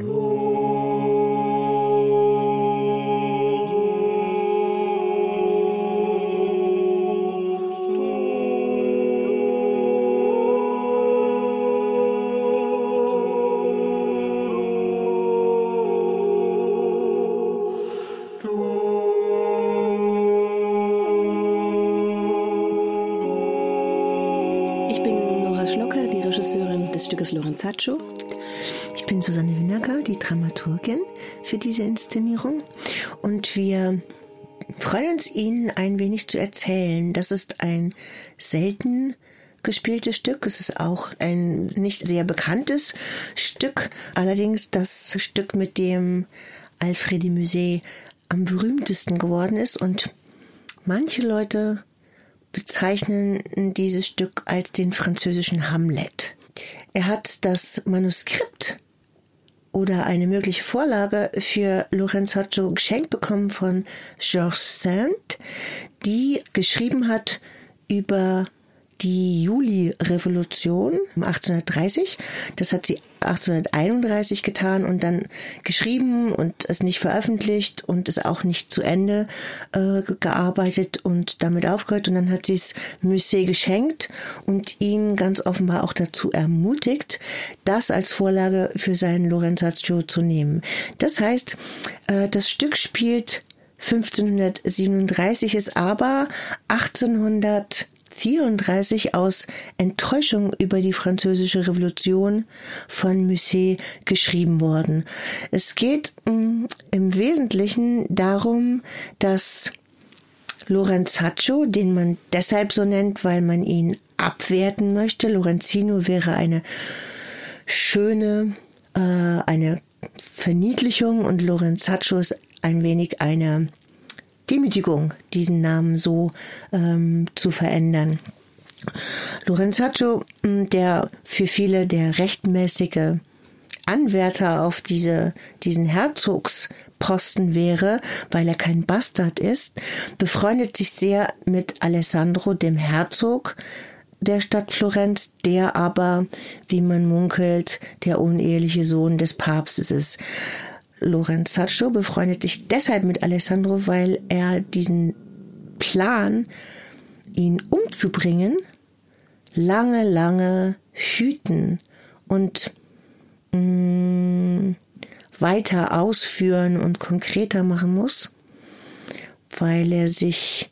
Oh. Stückes Lorenzaccio. Ich bin Susanne Winacker, die Dramaturgin für diese Inszenierung. Und wir freuen uns, Ihnen ein wenig zu erzählen. Das ist ein selten gespieltes Stück. Es ist auch ein nicht sehr bekanntes Stück. Allerdings das Stück, mit dem Alfred Musée am berühmtesten geworden ist. Und manche Leute bezeichnen dieses Stück als den französischen Hamlet. Er hat das Manuskript oder eine mögliche Vorlage für Lorenzaccio geschenkt bekommen von Georges Saint, die geschrieben hat über die Juli-Revolution 1830. Das hat sie 1831 getan und dann geschrieben und es nicht veröffentlicht und es auch nicht zu Ende äh, gearbeitet und damit aufgehört. Und dann hat sie es Musée geschenkt und ihn ganz offenbar auch dazu ermutigt, das als Vorlage für seinen Lorenzaccio zu nehmen. Das heißt, äh, das Stück spielt 1537 ist aber 1800 34 aus Enttäuschung über die französische Revolution von Musset geschrieben worden. Es geht mh, mm, im Wesentlichen darum, dass Lorenzaccio, den man deshalb so nennt, weil man ihn abwerten möchte, Lorenzino wäre eine schöne, äh, eine Verniedlichung und Lorenzaccio ist ein wenig eine Demütigung, diesen Namen so ähm, zu verändern. Lorenzaccio, der für viele der rechtmäßige Anwärter auf diese, diesen Herzogsposten wäre, weil er kein Bastard ist, befreundet sich sehr mit Alessandro, dem Herzog der Stadt Florenz, der aber, wie man munkelt, der uneheliche Sohn des Papstes ist. Lorenzaccio befreundet sich deshalb mit Alessandro, weil er diesen Plan, ihn umzubringen, lange, lange hüten und mh, mm, weiter ausführen und konkreter machen muss, weil er sich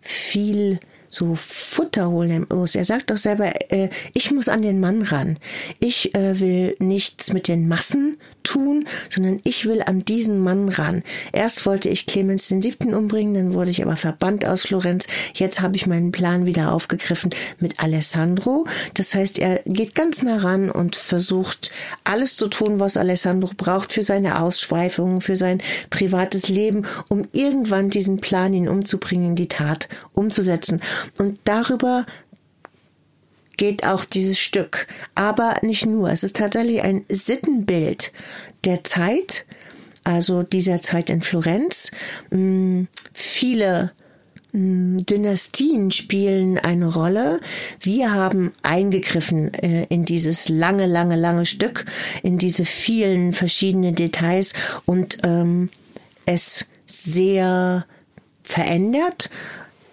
viel so Futter holen muss. Er sagt doch selber, äh, ich muss an den Mann ran. Ich äh, will nichts mit den Massen tun, sondern ich will an diesen Mann ran. Erst wollte ich Clemens den Siebten umbringen, dann wurde ich aber verbannt aus Florenz. Jetzt habe ich meinen Plan wieder aufgegriffen mit Alessandro. Das heißt, er geht ganz nah ran und versucht alles zu tun, was Alessandro braucht für seine Ausschweifungen, für sein privates Leben, um irgendwann diesen Plan, ihn umzubringen, in die Tat umzusetzen. Und darüber geht auch dieses Stück. Aber nicht nur. Es ist tatsächlich ein Sittenbild der Zeit, also dieser Zeit in Florenz. Mm, viele mm, Dynastien spielen eine Rolle. Wir haben eingegriffen äh, in dieses lange, lange, lange Stück, in diese vielen verschiedenen Details und ähm, es sehr verändert.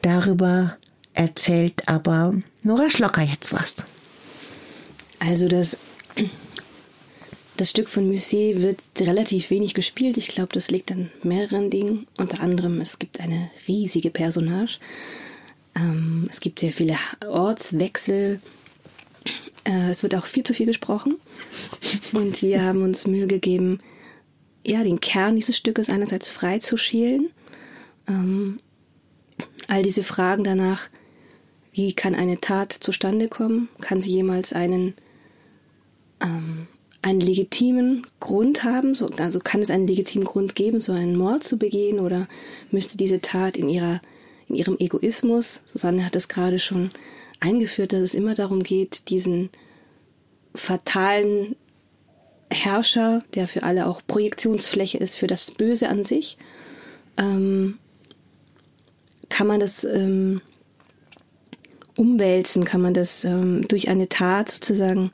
Darüber erzählt aber Nora Schlocker jetzt was. Also das, das Stück von Musset wird relativ wenig gespielt. Ich glaube, das liegt an mehreren Dingen. Unter anderem, es gibt eine riesige Personage. Ähm, es gibt sehr viele Ortswechsel. Äh, es wird auch viel zu viel gesprochen. Und wir haben uns Mühe gegeben, ja, den Kern dieses Stückes einerseits frei zu schälen. Ähm, all diese Fragen danach, wie kann eine Tat zustande kommen? Kann sie jemals einen, ähm, einen legitimen Grund haben? So, also kann es einen legitimen Grund geben, so einen Mord zu begehen? Oder müsste diese Tat in, ihrer, in ihrem Egoismus, Susanne hat es gerade schon eingeführt, dass es immer darum geht, diesen fatalen Herrscher, der für alle auch Projektionsfläche ist für das Böse an sich, ähm, kann man das ähm, umwälzen, kann man das ähm, durch eine Tat sozusagen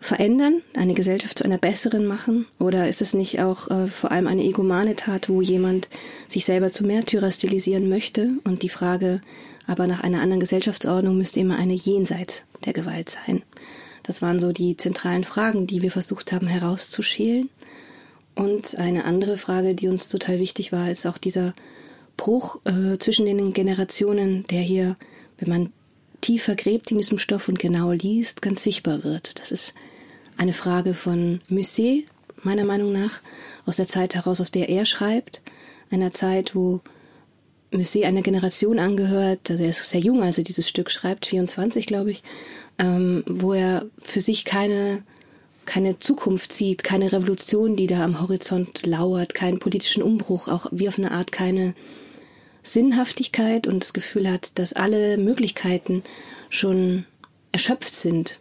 verändern, eine Gesellschaft zu einer besseren machen? Oder ist es nicht auch äh, vor allem eine egomane Tat, wo jemand sich selber zum Märtyrer stilisieren möchte? Und die Frage aber nach einer anderen Gesellschaftsordnung müsste immer eine jenseits der Gewalt sein. Das waren so die zentralen Fragen, die wir versucht haben herauszuschälen. Und eine andere Frage, die uns total wichtig war, ist auch dieser Bruch äh, zwischen den Generationen, der hier, wenn man tiefer gräbt in diesem Stoff und genau liest, ganz sichtbar wird. Das ist eine Frage von Musset, meiner Meinung nach, aus der Zeit heraus, aus der er schreibt, einer Zeit, wo Musset einer Generation angehört, also er ist sehr jung, als er dieses Stück schreibt, 24, glaube ich, ähm, wo er für sich keine, keine Zukunft sieht, keine Revolution, die da am Horizont lauert, keinen politischen Umbruch, auch wie auf eine Art keine Sinnhaftigkeit und das Gefühl hat, dass alle Möglichkeiten schon erschöpft sind.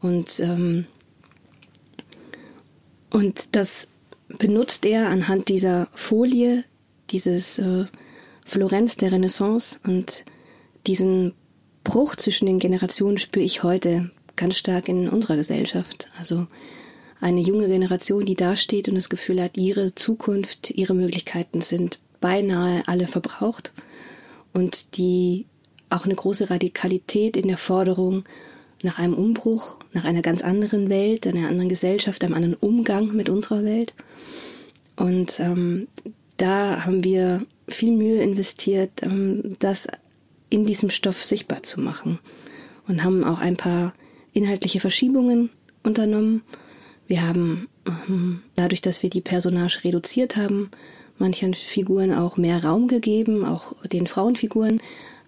Und, ähm, und das benutzt er anhand dieser Folie, dieses äh, Florenz der Renaissance und diesen Bruch zwischen den Generationen spüre ich heute ganz stark in unserer Gesellschaft. Also eine junge Generation, die dasteht und das Gefühl hat, ihre Zukunft, ihre Möglichkeiten sind beinahe alle verbraucht und die auch eine große Radikalität in der Forderung nach einem Umbruch, nach einer ganz anderen Welt, einer anderen Gesellschaft, einem anderen Umgang mit unserer Welt. Und ähm, da haben wir viel Mühe investiert, ähm, das in diesem Stoff sichtbar zu machen und haben auch ein paar inhaltliche Verschiebungen unternommen. Wir haben ähm, dadurch, dass wir die Personage reduziert haben, manchen Figuren auch mehr Raum gegeben, auch den Frauenfiguren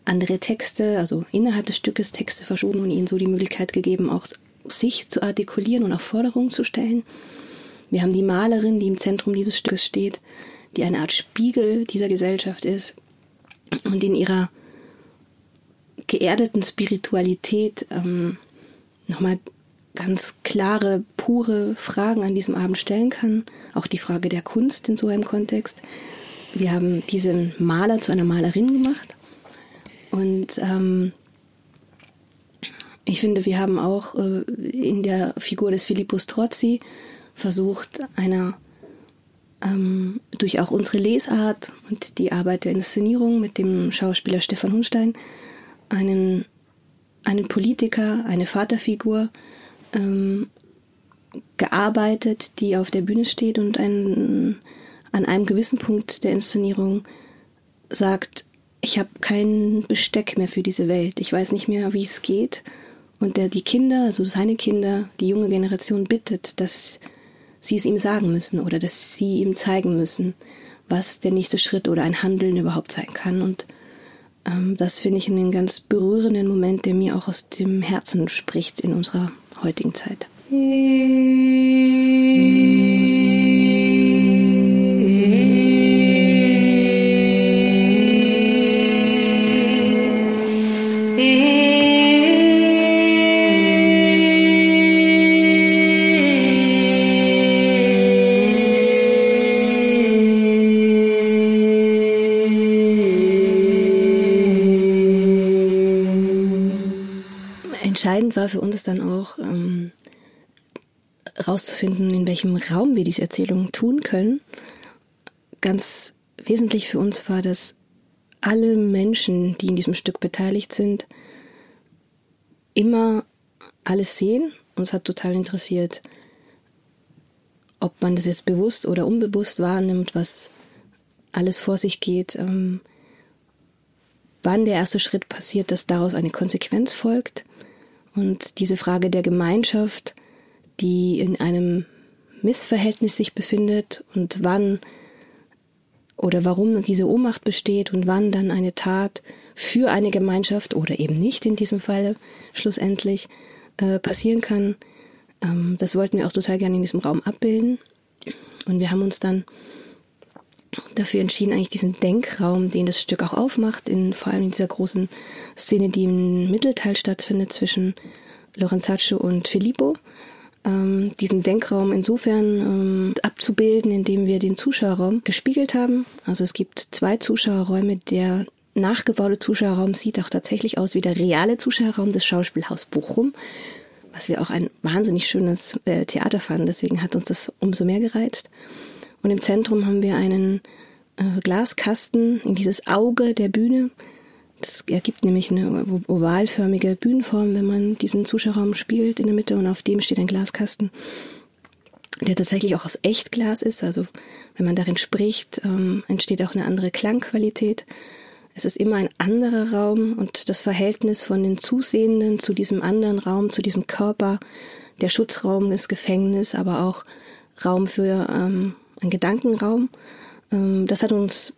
andere Texte, also innerhalb des Stückes Texte verschoben und ihnen so die Möglichkeit gegeben, auch sich zu artikulieren und auch Forderungen zu stellen. Wir haben die Malerin, die im Zentrum dieses Stückes steht, die eine Art Spiegel dieser Gesellschaft ist und in ihrer geerdeten Spiritualität ähm, nochmal ganz klare, pure Fragen an diesem Abend stellen kann. Auch die Frage der Kunst in so einem Kontext. Wir haben diesen Maler zu einer Malerin gemacht. Und ähm, ich finde, wir haben auch äh, in der Figur des Philippus Trozzi versucht, einer ähm, durch auch unsere Lesart und die Arbeit der Inszenierung mit dem Schauspieler Stefan Hunstein einen, einen Politiker, eine Vaterfigur ähm, gearbeitet, die auf der Bühne steht und ein, an einem gewissen Punkt der Inszenierung sagt, ich habe kein Besteck mehr für diese Welt, ich weiß nicht mehr, wie es geht. Und der die Kinder, also seine Kinder, die junge Generation bittet, dass sie es ihm sagen müssen oder dass sie ihm zeigen müssen, was der nächste Schritt oder ein Handeln überhaupt sein kann. Und ähm, das finde ich einen ganz berührenden Moment, der mir auch aus dem Herzen spricht in unserer heutigen Zeit. Entscheidend war für uns dann auch ähm, rauszufinden, in welchem Raum wir diese Erzählung tun können. Ganz wesentlich für uns war, dass alle Menschen, die in diesem Stück beteiligt sind, immer alles sehen. Uns hat total interessiert, ob man das jetzt bewusst oder unbewusst wahrnimmt, was alles vor sich geht, ähm, wann der erste Schritt passiert, dass daraus eine Konsequenz folgt und diese Frage der Gemeinschaft, die in einem Missverhältnis sich befindet und wann oder warum diese Ohnmacht besteht und wann dann eine Tat für eine Gemeinschaft oder eben nicht in diesem Fall schlussendlich äh, passieren kann. Ähm, das wollten wir auch total gerne in diesem Raum abbilden. Und wir haben uns dann dafür entschieden, eigentlich diesen Denkraum, den das Stück auch aufmacht, in vor allem in dieser großen Szene, die im Mittelteil stattfindet zwischen Lorenzaccio und Filippo, ähm, diesen Denkraum insofern ähm, abzubilden, indem wir den Zuschauerraum gespiegelt haben. Also es gibt zwei Zuschauerräume. Der nachgebaute Zuschauerraum sieht auch tatsächlich aus wie der reale Zuschauerraum des Schauspielhaus Bochum was wir auch ein wahnsinnig schönes äh, Theater fanden. Deswegen hat uns das umso mehr gereizt. Und im Zentrum haben wir einen äh, Glaskasten in dieses Auge der Bühne. Das ergibt nämlich eine ovalförmige Bühnenform, wenn man diesen Zuschauerraum spielt in der Mitte und auf dem steht ein Glaskasten, der tatsächlich auch aus Echtglas ist. Also wenn man darin spricht, ähm, entsteht auch eine andere Klangqualität. Es ist immer ein anderer Raum und das Verhältnis von den Zusehenden zu diesem anderen Raum, zu diesem Körper, der Schutzraum des Gefängnis, aber auch Raum für ähm, einen Gedankenraum. Ähm, das hat uns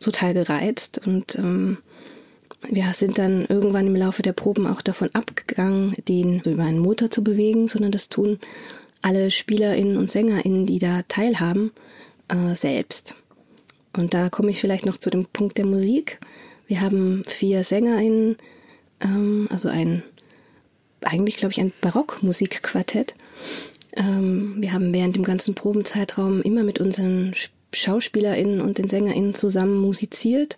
total gereizt und ähm, wir sind dann irgendwann im Laufe der Proben auch davon abgegangen, den so über einen Motor zu bewegen, sondern das tun alle Spielerinnen und Sängerinnen, die da teilhaben, äh, selbst. Und da komme ich vielleicht noch zu dem Punkt der Musik. Wir haben vier SängerInnen, ähm, also ein, eigentlich glaube ich ein Barockmusikquartett. Ähm, wir haben während dem ganzen Probenzeitraum immer mit unseren SchauspielerInnen und den SängerInnen zusammen musiziert.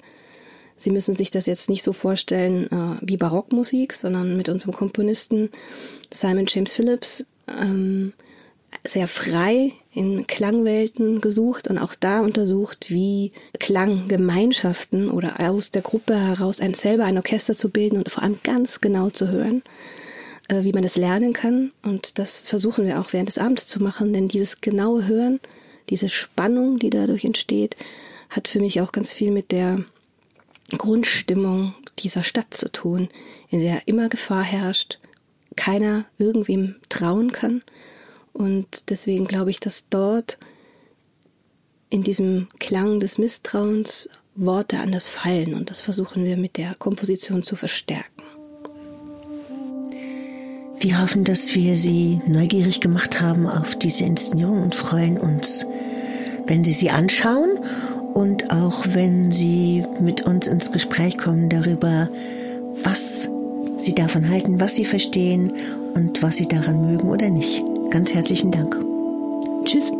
Sie müssen sich das jetzt nicht so vorstellen äh, wie Barockmusik, sondern mit unserem Komponisten Simon James Phillips ähm, sehr frei in Klangwelten gesucht und auch da untersucht, wie Klanggemeinschaften oder aus der Gruppe heraus ein selber ein Orchester zu bilden und vor allem ganz genau zu hören, äh, wie man das lernen kann. Und das versuchen wir auch während des Abends zu machen, denn dieses genaue Hören, diese Spannung, die dadurch entsteht, hat für mich auch ganz viel mit der Grundstimmung dieser Stadt zu tun, in der immer Gefahr herrscht, keiner irgendwem trauen kann. Und deswegen glaube ich, dass dort in diesem Klang des Misstrauens Worte anders fallen. Und das versuchen wir mit der Komposition zu verstärken. Wir hoffen, dass wir Sie neugierig gemacht haben auf diese Inszenierung und freuen uns, wenn Sie sie anschauen und auch wenn Sie mit uns ins Gespräch kommen darüber, was Sie davon halten, was Sie verstehen und was Sie daran mögen oder nicht. Ganz herzlichen Dank. Tschüss.